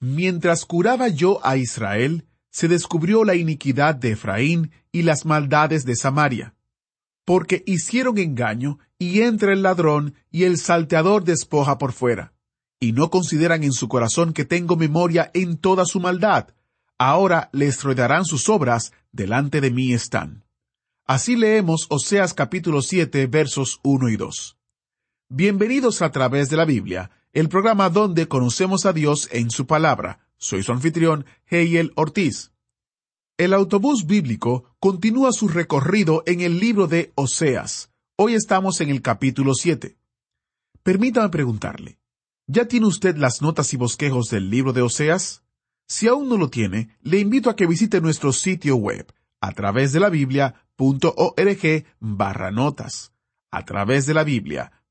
Mientras curaba yo a Israel, se descubrió la iniquidad de Efraín y las maldades de Samaria, porque hicieron engaño, y entra el ladrón, y el salteador despoja por fuera, y no consideran en su corazón que tengo memoria en toda su maldad. Ahora les rodearán sus obras, delante de mí están. Así leemos Oseas capítulo 7 versos 1 y 2. Bienvenidos a través de la Biblia, el programa donde conocemos a Dios en su palabra. Soy su anfitrión, Heiel Ortiz. El autobús bíblico continúa su recorrido en el libro de Oseas. Hoy estamos en el capítulo 7. Permítame preguntarle, ¿ya tiene usted las notas y bosquejos del libro de Oseas? Si aún no lo tiene, le invito a que visite nuestro sitio web a través de la biblia.org barra notas. A través de la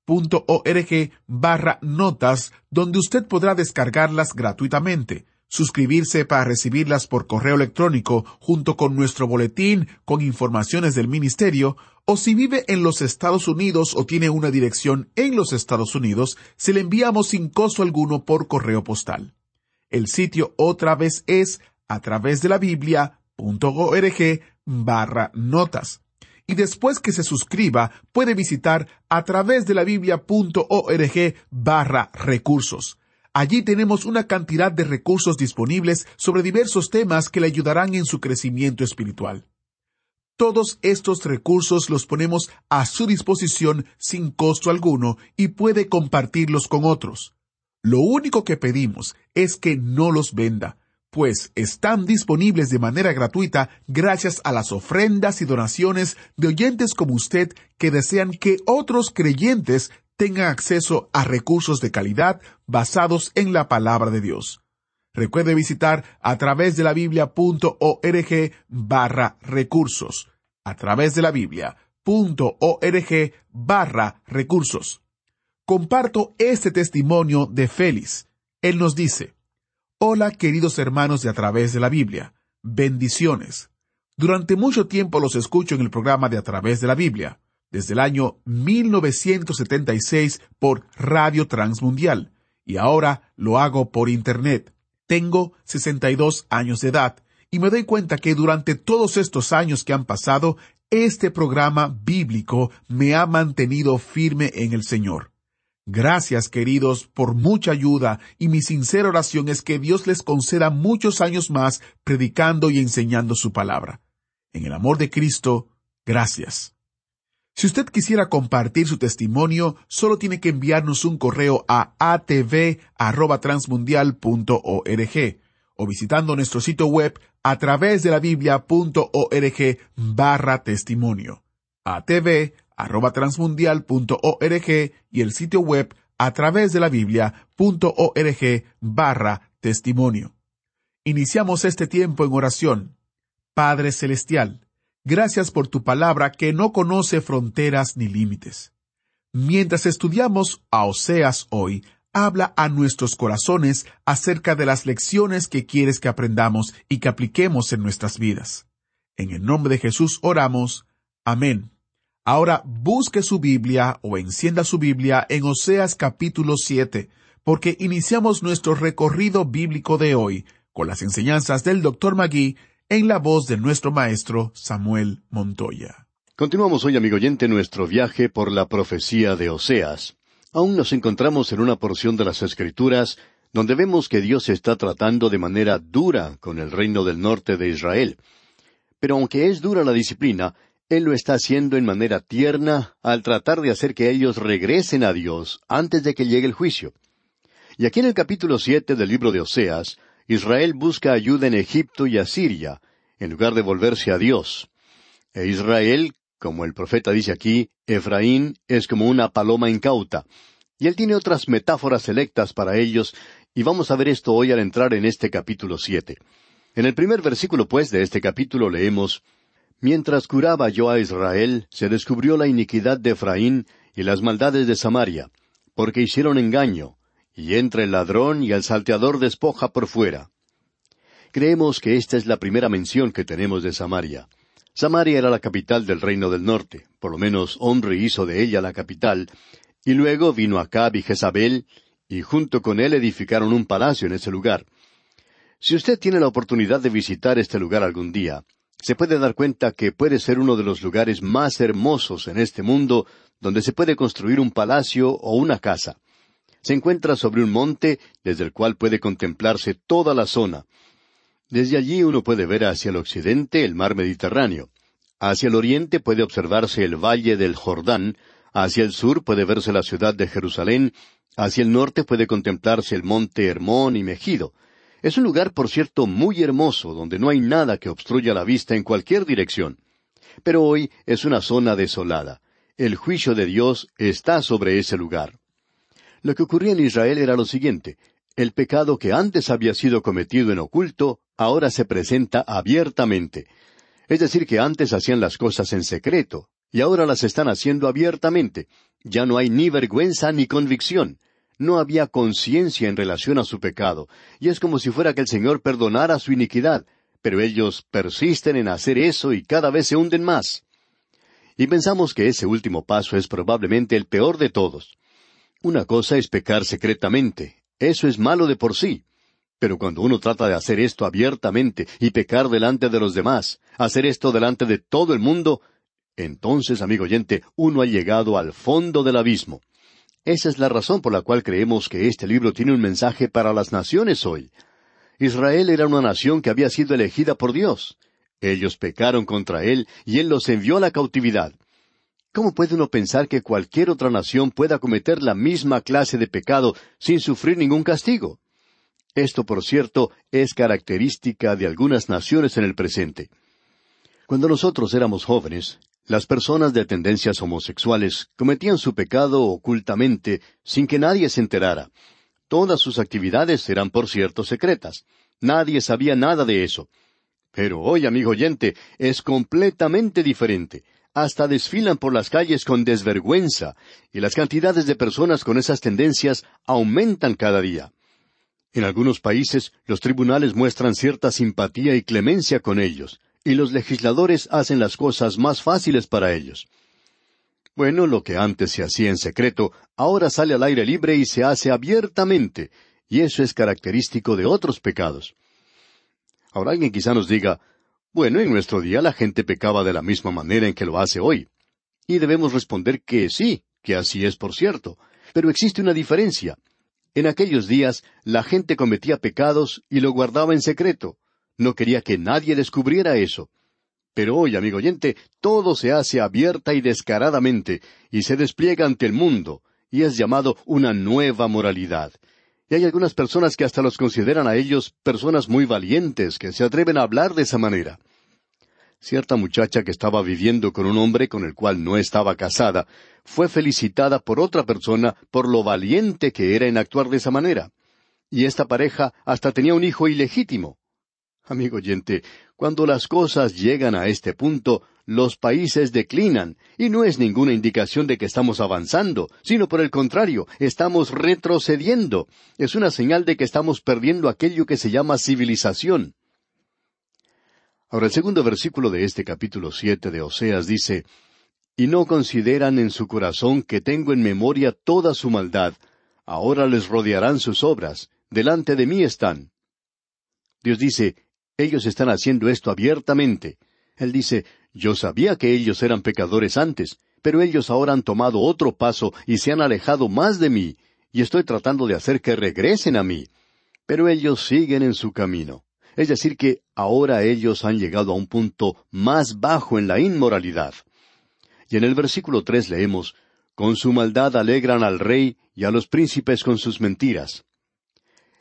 biblia.org barra notas, donde usted podrá descargarlas gratuitamente suscribirse para recibirlas por correo electrónico junto con nuestro boletín con informaciones del ministerio, o si vive en los Estados Unidos o tiene una dirección en los Estados Unidos, se le enviamos sin costo alguno por correo postal. El sitio otra vez es a través de la biblia.org barra notas. Y después que se suscriba, puede visitar a través de la biblia.org barra recursos. Allí tenemos una cantidad de recursos disponibles sobre diversos temas que le ayudarán en su crecimiento espiritual. Todos estos recursos los ponemos a su disposición sin costo alguno y puede compartirlos con otros. Lo único que pedimos es que no los venda, pues están disponibles de manera gratuita gracias a las ofrendas y donaciones de oyentes como usted que desean que otros creyentes tengan acceso a recursos de calidad basados en la palabra de Dios. Recuerde visitar a través de la biblia.org barra recursos. A través de la biblia.org barra recursos. Comparto este testimonio de Félix. Él nos dice, Hola queridos hermanos de a través de la Biblia. Bendiciones. Durante mucho tiempo los escucho en el programa de a través de la Biblia desde el año 1976 por Radio Transmundial y ahora lo hago por Internet. Tengo 62 años de edad y me doy cuenta que durante todos estos años que han pasado, este programa bíblico me ha mantenido firme en el Señor. Gracias, queridos, por mucha ayuda y mi sincera oración es que Dios les conceda muchos años más predicando y enseñando su palabra. En el amor de Cristo, gracias. Si usted quisiera compartir su testimonio, solo tiene que enviarnos un correo a atv@transmundial.org o visitando nuestro sitio web a través de la biblia.org barra testimonio. atv@transmundial.org y el sitio web a través de la biblia.org barra testimonio. Iniciamos este tiempo en oración. Padre Celestial, Gracias por tu palabra que no conoce fronteras ni límites. Mientras estudiamos a Oseas hoy, habla a nuestros corazones acerca de las lecciones que quieres que aprendamos y que apliquemos en nuestras vidas. En el nombre de Jesús oramos. Amén. Ahora busque su Biblia o encienda su Biblia en Oseas capítulo 7, porque iniciamos nuestro recorrido bíblico de hoy con las enseñanzas del Dr. Magui en la voz de nuestro maestro Samuel Montoya. Continuamos hoy, amigo oyente, nuestro viaje por la profecía de Oseas. Aún nos encontramos en una porción de las Escrituras donde vemos que Dios está tratando de manera dura con el reino del norte de Israel. Pero aunque es dura la disciplina, Él lo está haciendo en manera tierna al tratar de hacer que ellos regresen a Dios antes de que llegue el juicio. Y aquí en el capítulo siete del libro de Oseas, Israel busca ayuda en Egipto y Asiria, en lugar de volverse a Dios. E Israel, como el profeta dice aquí, Efraín es como una paloma incauta. Y él tiene otras metáforas selectas para ellos, Y vamos a ver esto hoy al entrar en este capítulo siete. En el primer versículo, pues, de este capítulo leemos Mientras curaba yo a Israel, se descubrió la iniquidad de Efraín y las maldades de Samaria, porque hicieron engaño, y entra el ladrón y el salteador despoja por fuera. Creemos que esta es la primera mención que tenemos de Samaria. Samaria era la capital del reino del norte, por lo menos hombre hizo de ella la capital, y luego vino Acab y Jezabel, y junto con él edificaron un palacio en ese lugar. Si usted tiene la oportunidad de visitar este lugar algún día, se puede dar cuenta que puede ser uno de los lugares más hermosos en este mundo donde se puede construir un palacio o una casa. Se encuentra sobre un monte desde el cual puede contemplarse toda la zona. Desde allí uno puede ver hacia el occidente el mar Mediterráneo. Hacia el oriente puede observarse el valle del Jordán, hacia el sur puede verse la ciudad de Jerusalén, hacia el norte puede contemplarse el monte Hermón y Megido. Es un lugar, por cierto, muy hermoso, donde no hay nada que obstruya la vista en cualquier dirección. Pero hoy es una zona desolada. El juicio de Dios está sobre ese lugar. Lo que ocurría en Israel era lo siguiente. El pecado que antes había sido cometido en oculto, ahora se presenta abiertamente. Es decir, que antes hacían las cosas en secreto, y ahora las están haciendo abiertamente. Ya no hay ni vergüenza ni convicción no había conciencia en relación a su pecado, y es como si fuera que el Señor perdonara su iniquidad, pero ellos persisten en hacer eso y cada vez se hunden más. Y pensamos que ese último paso es probablemente el peor de todos. Una cosa es pecar secretamente, eso es malo de por sí. Pero cuando uno trata de hacer esto abiertamente y pecar delante de los demás, hacer esto delante de todo el mundo, entonces, amigo oyente, uno ha llegado al fondo del abismo. Esa es la razón por la cual creemos que este libro tiene un mensaje para las naciones hoy. Israel era una nación que había sido elegida por Dios. Ellos pecaron contra Él y Él los envió a la cautividad. ¿Cómo puede uno pensar que cualquier otra nación pueda cometer la misma clase de pecado sin sufrir ningún castigo? Esto, por cierto, es característica de algunas naciones en el presente. Cuando nosotros éramos jóvenes, las personas de tendencias homosexuales cometían su pecado ocultamente, sin que nadie se enterara. Todas sus actividades eran, por cierto, secretas. Nadie sabía nada de eso. Pero hoy, amigo oyente, es completamente diferente. Hasta desfilan por las calles con desvergüenza, y las cantidades de personas con esas tendencias aumentan cada día. En algunos países los tribunales muestran cierta simpatía y clemencia con ellos, y los legisladores hacen las cosas más fáciles para ellos. Bueno, lo que antes se hacía en secreto, ahora sale al aire libre y se hace abiertamente, y eso es característico de otros pecados. Ahora alguien quizá nos diga, bueno, en nuestro día la gente pecaba de la misma manera en que lo hace hoy. Y debemos responder que sí, que así es por cierto. Pero existe una diferencia. En aquellos días la gente cometía pecados y lo guardaba en secreto. No quería que nadie descubriera eso. Pero hoy, amigo oyente, todo se hace abierta y descaradamente, y se despliega ante el mundo, y es llamado una nueva moralidad. Y hay algunas personas que hasta los consideran a ellos personas muy valientes, que se atreven a hablar de esa manera. Cierta muchacha que estaba viviendo con un hombre con el cual no estaba casada, fue felicitada por otra persona por lo valiente que era en actuar de esa manera. Y esta pareja hasta tenía un hijo ilegítimo. Amigo oyente, cuando las cosas llegan a este punto, los países declinan, y no es ninguna indicación de que estamos avanzando, sino por el contrario, estamos retrocediendo. Es una señal de que estamos perdiendo aquello que se llama civilización. Ahora el segundo versículo de este capítulo siete de Oseas dice Y no consideran en su corazón que tengo en memoria toda su maldad, ahora les rodearán sus obras, delante de mí están. Dios dice, ellos están haciendo esto abiertamente. Él dice, yo sabía que ellos eran pecadores antes, pero ellos ahora han tomado otro paso y se han alejado más de mí, y estoy tratando de hacer que regresen a mí. Pero ellos siguen en su camino. Es decir, que ahora ellos han llegado a un punto más bajo en la inmoralidad. Y en el versículo tres leemos, Con su maldad alegran al rey y a los príncipes con sus mentiras.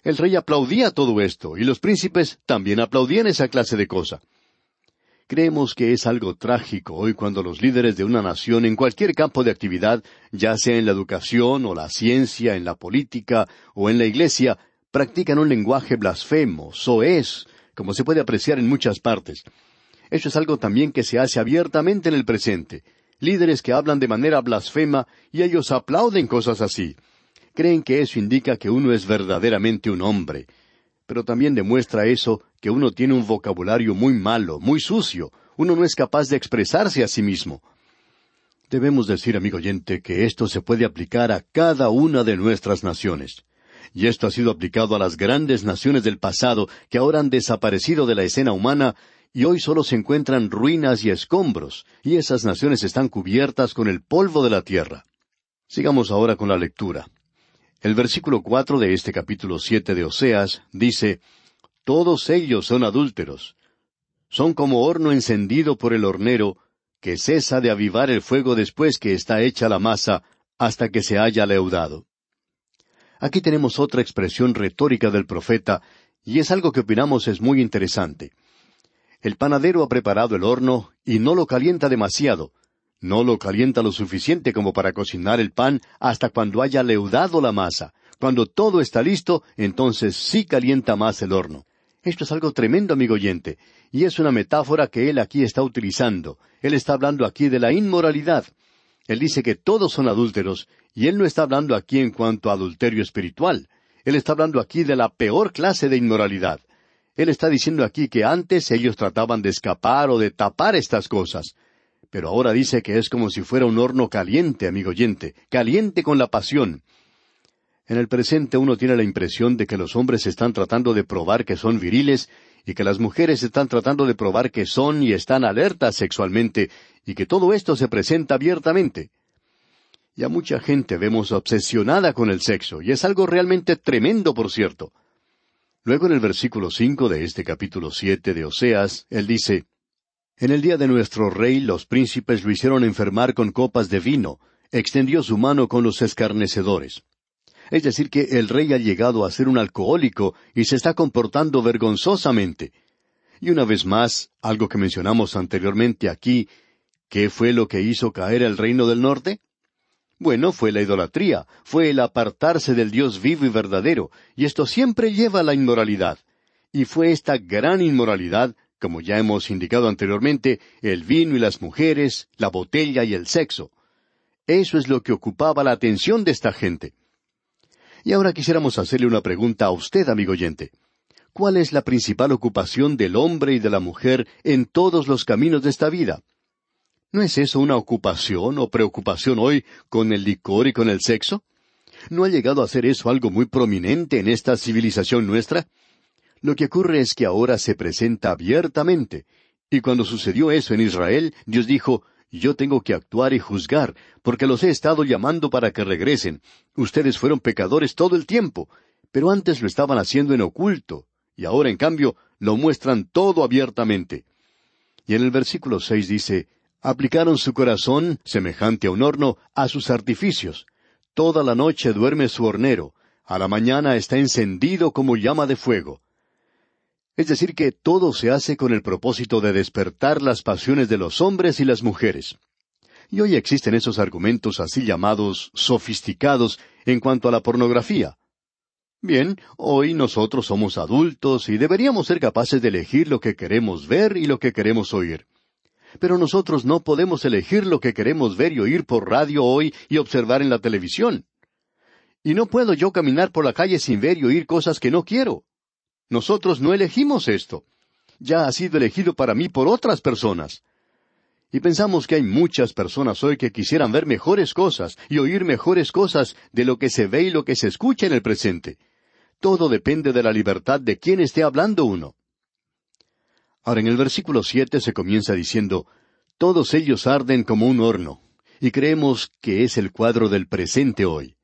El rey aplaudía todo esto, y los príncipes también aplaudían esa clase de cosa. Creemos que es algo trágico hoy cuando los líderes de una nación en cualquier campo de actividad, ya sea en la educación o la ciencia, en la política o en la iglesia, practican un lenguaje blasfemo, soez, como se puede apreciar en muchas partes. Eso es algo también que se hace abiertamente en el presente. Líderes que hablan de manera blasfema y ellos aplauden cosas así. Creen que eso indica que uno es verdaderamente un hombre. Pero también demuestra eso que uno tiene un vocabulario muy malo, muy sucio. Uno no es capaz de expresarse a sí mismo. Debemos decir, amigo oyente, que esto se puede aplicar a cada una de nuestras naciones. Y esto ha sido aplicado a las grandes naciones del pasado que ahora han desaparecido de la escena humana y hoy solo se encuentran ruinas y escombros, y esas naciones están cubiertas con el polvo de la tierra. Sigamos ahora con la lectura. El versículo cuatro de este capítulo siete de Oseas dice Todos ellos son adúlteros. Son como horno encendido por el hornero, que cesa de avivar el fuego después que está hecha la masa, hasta que se haya leudado. Aquí tenemos otra expresión retórica del profeta, y es algo que opinamos es muy interesante. El panadero ha preparado el horno y no lo calienta demasiado, no lo calienta lo suficiente como para cocinar el pan hasta cuando haya leudado la masa. Cuando todo está listo, entonces sí calienta más el horno. Esto es algo tremendo, amigo oyente, y es una metáfora que él aquí está utilizando. Él está hablando aquí de la inmoralidad. Él dice que todos son adúlteros, y él no está hablando aquí en cuanto a adulterio espiritual. Él está hablando aquí de la peor clase de inmoralidad. Él está diciendo aquí que antes ellos trataban de escapar o de tapar estas cosas. Pero ahora dice que es como si fuera un horno caliente, amigo oyente, caliente con la pasión. En el presente uno tiene la impresión de que los hombres están tratando de probar que son viriles y que las mujeres están tratando de probar que son y están alertas sexualmente y que todo esto se presenta abiertamente. Y a mucha gente vemos obsesionada con el sexo, y es algo realmente tremendo, por cierto. Luego en el versículo cinco de este capítulo siete de Oseas, él dice En el día de nuestro rey los príncipes lo hicieron enfermar con copas de vino, extendió su mano con los escarnecedores. Es decir, que el rey ha llegado a ser un alcohólico y se está comportando vergonzosamente. Y una vez más, algo que mencionamos anteriormente aquí, ¿qué fue lo que hizo caer el reino del norte? Bueno, fue la idolatría, fue el apartarse del Dios vivo y verdadero, y esto siempre lleva a la inmoralidad. Y fue esta gran inmoralidad, como ya hemos indicado anteriormente, el vino y las mujeres, la botella y el sexo. Eso es lo que ocupaba la atención de esta gente. Y ahora quisiéramos hacerle una pregunta a usted, amigo oyente. ¿Cuál es la principal ocupación del hombre y de la mujer en todos los caminos de esta vida? ¿No es eso una ocupación o preocupación hoy con el licor y con el sexo? ¿No ha llegado a ser eso algo muy prominente en esta civilización nuestra? Lo que ocurre es que ahora se presenta abiertamente. Y cuando sucedió eso en Israel, Dios dijo, yo tengo que actuar y juzgar, porque los he estado llamando para que regresen. Ustedes fueron pecadores todo el tiempo, pero antes lo estaban haciendo en oculto, y ahora en cambio lo muestran todo abiertamente. Y en el versículo seis dice, aplicaron su corazón, semejante a un horno, a sus artificios. Toda la noche duerme su hornero, a la mañana está encendido como llama de fuego. Es decir, que todo se hace con el propósito de despertar las pasiones de los hombres y las mujeres. Y hoy existen esos argumentos así llamados sofisticados en cuanto a la pornografía. Bien, hoy nosotros somos adultos y deberíamos ser capaces de elegir lo que queremos ver y lo que queremos oír. Pero nosotros no podemos elegir lo que queremos ver y oír por radio hoy y observar en la televisión. Y no puedo yo caminar por la calle sin ver y oír cosas que no quiero. Nosotros no elegimos esto. Ya ha sido elegido para mí por otras personas. Y pensamos que hay muchas personas hoy que quisieran ver mejores cosas y oír mejores cosas de lo que se ve y lo que se escucha en el presente. Todo depende de la libertad de quien esté hablando uno. Ahora en el versículo siete se comienza diciendo, Todos ellos arden como un horno, y creemos que es el cuadro del presente hoy.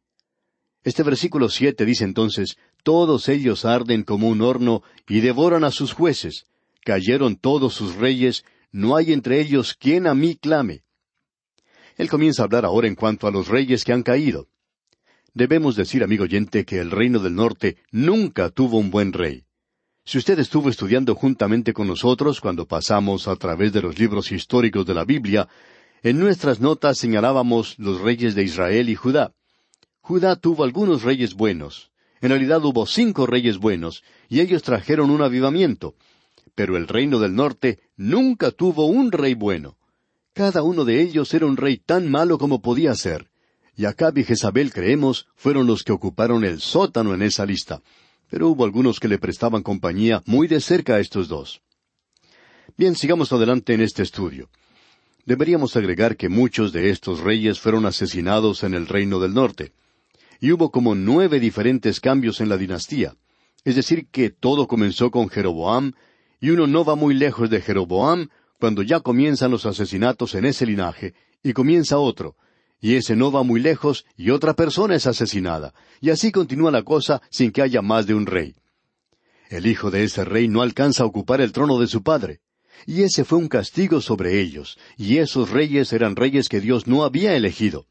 Este versículo siete dice entonces, todos ellos arden como un horno y devoran a sus jueces. Cayeron todos sus reyes, no hay entre ellos quien a mí clame. Él comienza a hablar ahora en cuanto a los reyes que han caído. Debemos decir, amigo oyente, que el reino del norte nunca tuvo un buen rey. Si usted estuvo estudiando juntamente con nosotros cuando pasamos a través de los libros históricos de la Biblia, en nuestras notas señalábamos los reyes de Israel y Judá. Judá tuvo algunos reyes buenos, En realidad hubo cinco reyes buenos, y ellos trajeron un avivamiento. Pero el reino del norte nunca tuvo un rey bueno. Cada uno de ellos era un rey tan malo como podía ser. Y Acab y Jezabel, creemos, fueron los que ocuparon el sótano en esa lista. Pero hubo algunos que le prestaban compañía muy de cerca a estos dos. Bien, sigamos adelante en este estudio. Deberíamos agregar que muchos de estos reyes fueron asesinados en el reino del norte. Y hubo como nueve diferentes cambios en la dinastía. Es decir, que todo comenzó con Jeroboam, y uno no va muy lejos de Jeroboam cuando ya comienzan los asesinatos en ese linaje, y comienza otro, y ese no va muy lejos y otra persona es asesinada, y así continúa la cosa sin que haya más de un rey. El hijo de ese rey no alcanza a ocupar el trono de su padre, y ese fue un castigo sobre ellos, y esos reyes eran reyes que Dios no había elegido.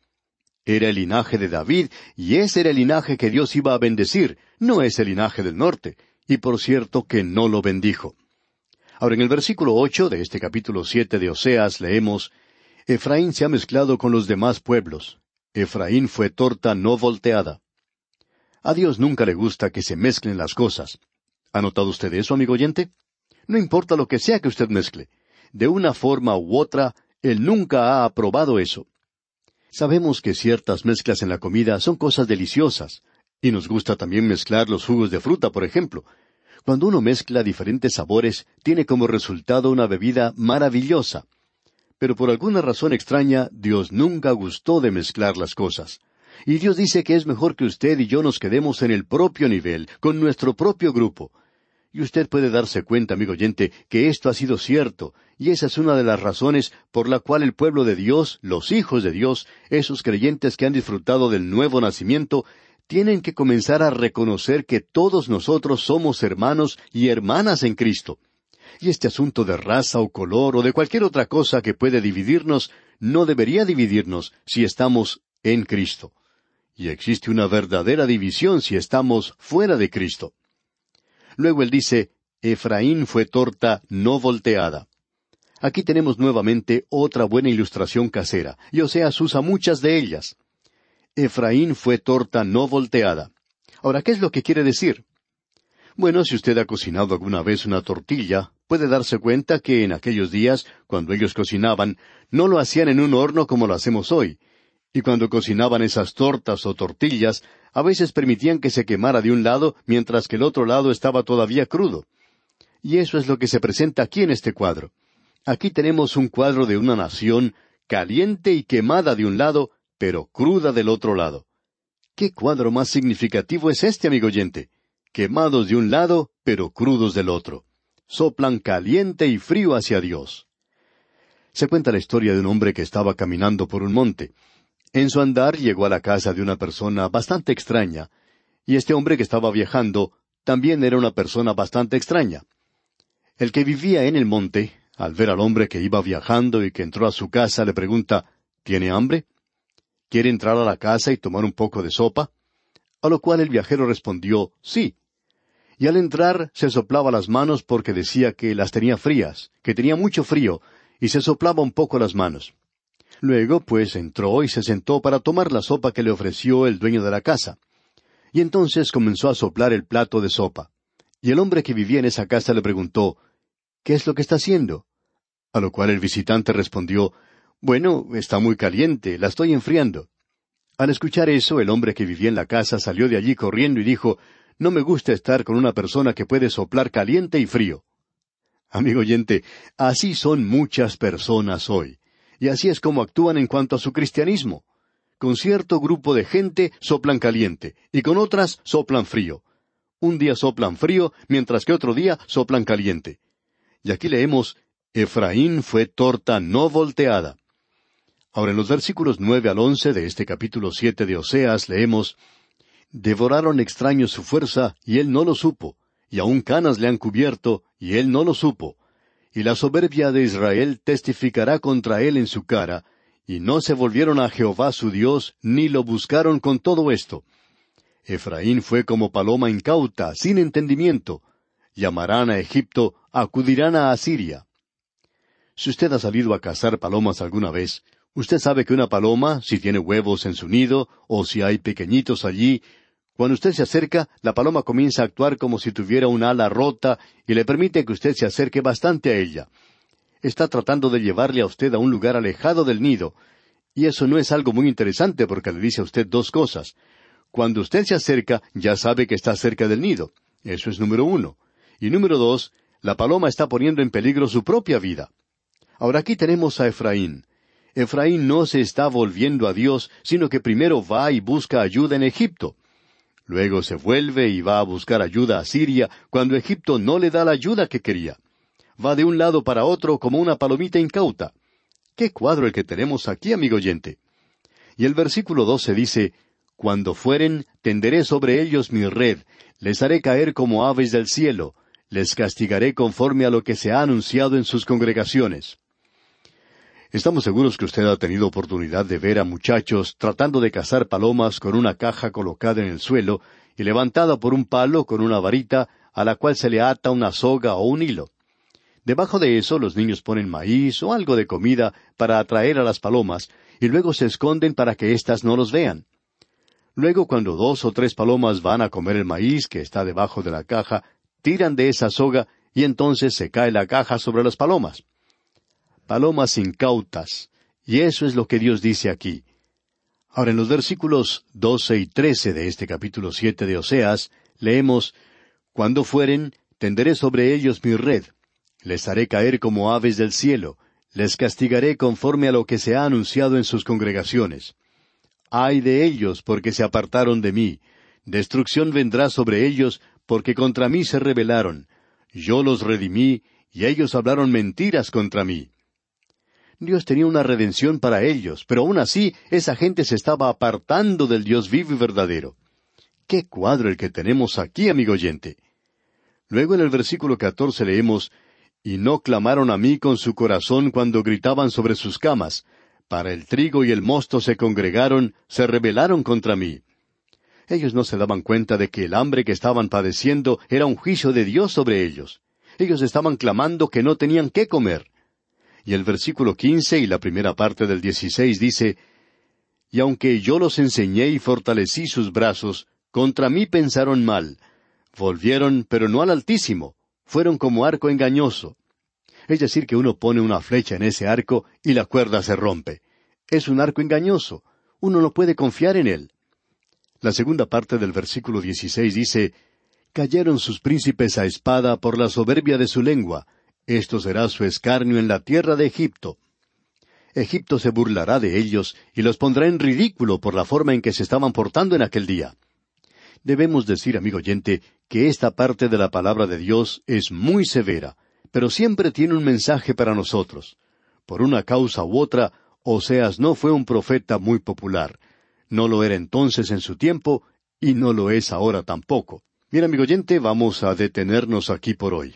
Era el linaje de David, y ese era el linaje que Dios iba a bendecir, no es el linaje del norte, y por cierto que no lo bendijo. Ahora en el versículo ocho de este capítulo siete de Oseas leemos Efraín se ha mezclado con los demás pueblos. Efraín fue torta no volteada. A Dios nunca le gusta que se mezclen las cosas. ¿Ha notado usted eso, amigo oyente? No importa lo que sea que usted mezcle. De una forma u otra, Él nunca ha aprobado eso. Sabemos que ciertas mezclas en la comida son cosas deliciosas, y nos gusta también mezclar los jugos de fruta, por ejemplo. Cuando uno mezcla diferentes sabores, tiene como resultado una bebida maravillosa. Pero por alguna razón extraña, Dios nunca gustó de mezclar las cosas. Y Dios dice que es mejor que usted y yo nos quedemos en el propio nivel, con nuestro propio grupo. Y usted puede darse cuenta, amigo oyente, que esto ha sido cierto, y esa es una de las razones por la cual el pueblo de Dios, los hijos de Dios, esos creyentes que han disfrutado del nuevo nacimiento, tienen que comenzar a reconocer que todos nosotros somos hermanos y hermanas en Cristo. Y este asunto de raza o color o de cualquier otra cosa que puede dividirnos no debería dividirnos si estamos en Cristo. Y existe una verdadera división si estamos fuera de Cristo. Luego él dice, Efraín fue torta no volteada. Aquí tenemos nuevamente otra buena ilustración casera, y Oseas usa muchas de ellas. Efraín fue torta no volteada. Ahora, ¿qué es lo que quiere decir? Bueno, si usted ha cocinado alguna vez una tortilla, puede darse cuenta que en aquellos días, cuando ellos cocinaban, no lo hacían en un horno como lo hacemos hoy. Y cuando cocinaban esas tortas o tortillas, a veces permitían que se quemara de un lado mientras que el otro lado estaba todavía crudo. Y eso es lo que se presenta aquí en este cuadro. Aquí tenemos un cuadro de una nación caliente y quemada de un lado, pero cruda del otro lado. ¿Qué cuadro más significativo es este, amigo oyente? Quemados de un lado, pero crudos del otro. Soplan caliente y frío hacia Dios. Se cuenta la historia de un hombre que estaba caminando por un monte. En su andar llegó a la casa de una persona bastante extraña, y este hombre que estaba viajando también era una persona bastante extraña. El que vivía en el monte, al ver al hombre que iba viajando y que entró a su casa, le pregunta ¿Tiene hambre? ¿Quiere entrar a la casa y tomar un poco de sopa? A lo cual el viajero respondió sí. Y al entrar se soplaba las manos porque decía que las tenía frías, que tenía mucho frío, y se soplaba un poco las manos. Luego, pues, entró y se sentó para tomar la sopa que le ofreció el dueño de la casa. Y entonces comenzó a soplar el plato de sopa. Y el hombre que vivía en esa casa le preguntó, ¿Qué es lo que está haciendo? A lo cual el visitante respondió, bueno, está muy caliente, la estoy enfriando. Al escuchar eso, el hombre que vivía en la casa salió de allí corriendo y dijo, No me gusta estar con una persona que puede soplar caliente y frío. Amigo oyente, así son muchas personas hoy. Y así es como actúan en cuanto a su cristianismo. Con cierto grupo de gente soplan caliente y con otras soplan frío. Un día soplan frío, mientras que otro día soplan caliente. Y aquí leemos, Efraín fue torta no volteada. Ahora en los versículos nueve al once de este capítulo siete de Oseas leemos Devoraron extraños su fuerza, y él no lo supo, y aun canas le han cubierto, y él no lo supo. Y la soberbia de Israel testificará contra él en su cara, y no se volvieron a Jehová su Dios, ni lo buscaron con todo esto. Efraín fue como paloma incauta, sin entendimiento. Llamarán a Egipto, acudirán a Asiria. Si usted ha salido a cazar palomas alguna vez, Usted sabe que una paloma, si tiene huevos en su nido, o si hay pequeñitos allí, Cuando usted se acerca, la paloma comienza a actuar como si tuviera una ala rota y le permite que usted se acerque bastante a ella. Está tratando de llevarle a usted a un lugar alejado del nido, y eso no es algo muy interesante porque le dice a usted dos cosas. Cuando usted se acerca, ya sabe que está cerca del nido. Eso es número uno. Y número dos, la paloma está poniendo en peligro su propia vida. Ahora aquí tenemos a Efraín. Efraín no se está volviendo a Dios, sino que primero va y busca ayuda en Egipto. Luego se vuelve y va a buscar ayuda a Siria cuando Egipto no le da la ayuda que quería. Va de un lado para otro como una palomita incauta. Qué cuadro el que tenemos aquí, amigo oyente. Y el versículo doce dice, Cuando fueren, tenderé sobre ellos mi red, les haré caer como aves del cielo, les castigaré conforme a lo que se ha anunciado en sus congregaciones. Estamos seguros que usted ha tenido oportunidad de ver a muchachos tratando de cazar palomas con una caja colocada en el suelo y levantada por un palo con una varita a la cual se le ata una soga o un hilo. Debajo de eso los niños ponen maíz o algo de comida para atraer a las palomas y luego se esconden para que éstas no los vean. Luego cuando dos o tres palomas van a comer el maíz que está debajo de la caja, tiran de esa soga y entonces se cae la caja sobre las palomas palomas incautas. Y eso es lo que Dios dice aquí. Ahora en los versículos doce y trece de este capítulo siete de Oseas, leemos Cuando fueren, tenderé sobre ellos mi red, les haré caer como aves del cielo, les castigaré conforme a lo que se ha anunciado en sus congregaciones. Ay de ellos, porque se apartaron de mí. Destrucción vendrá sobre ellos, porque contra mí se rebelaron. Yo los redimí, y ellos hablaron mentiras contra mí. Dios tenía una redención para ellos, pero aún así esa gente se estaba apartando del Dios vivo y verdadero. Qué cuadro el que tenemos aquí, amigo oyente. Luego en el versículo catorce leemos Y no clamaron a mí con su corazón cuando gritaban sobre sus camas. Para el trigo y el mosto se congregaron, se rebelaron contra mí. Ellos no se daban cuenta de que el hambre que estaban padeciendo era un juicio de Dios sobre ellos. Ellos estaban clamando que no tenían qué comer. Y el versículo quince y la primera parte del dieciséis dice, Y aunque yo los enseñé y fortalecí sus brazos, contra mí pensaron mal. Volvieron, pero no al Altísimo. Fueron como arco engañoso. Es decir, que uno pone una flecha en ese arco y la cuerda se rompe. Es un arco engañoso. Uno no puede confiar en él. La segunda parte del versículo dieciséis dice, Cayeron sus príncipes a espada por la soberbia de su lengua, esto será su escarnio en la tierra de Egipto. Egipto se burlará de ellos y los pondrá en ridículo por la forma en que se estaban portando en aquel día. Debemos decir, amigo oyente, que esta parte de la palabra de Dios es muy severa, pero siempre tiene un mensaje para nosotros. Por una causa u otra, Oseas no fue un profeta muy popular. No lo era entonces en su tiempo y no lo es ahora tampoco. Bien, amigo oyente, vamos a detenernos aquí por hoy.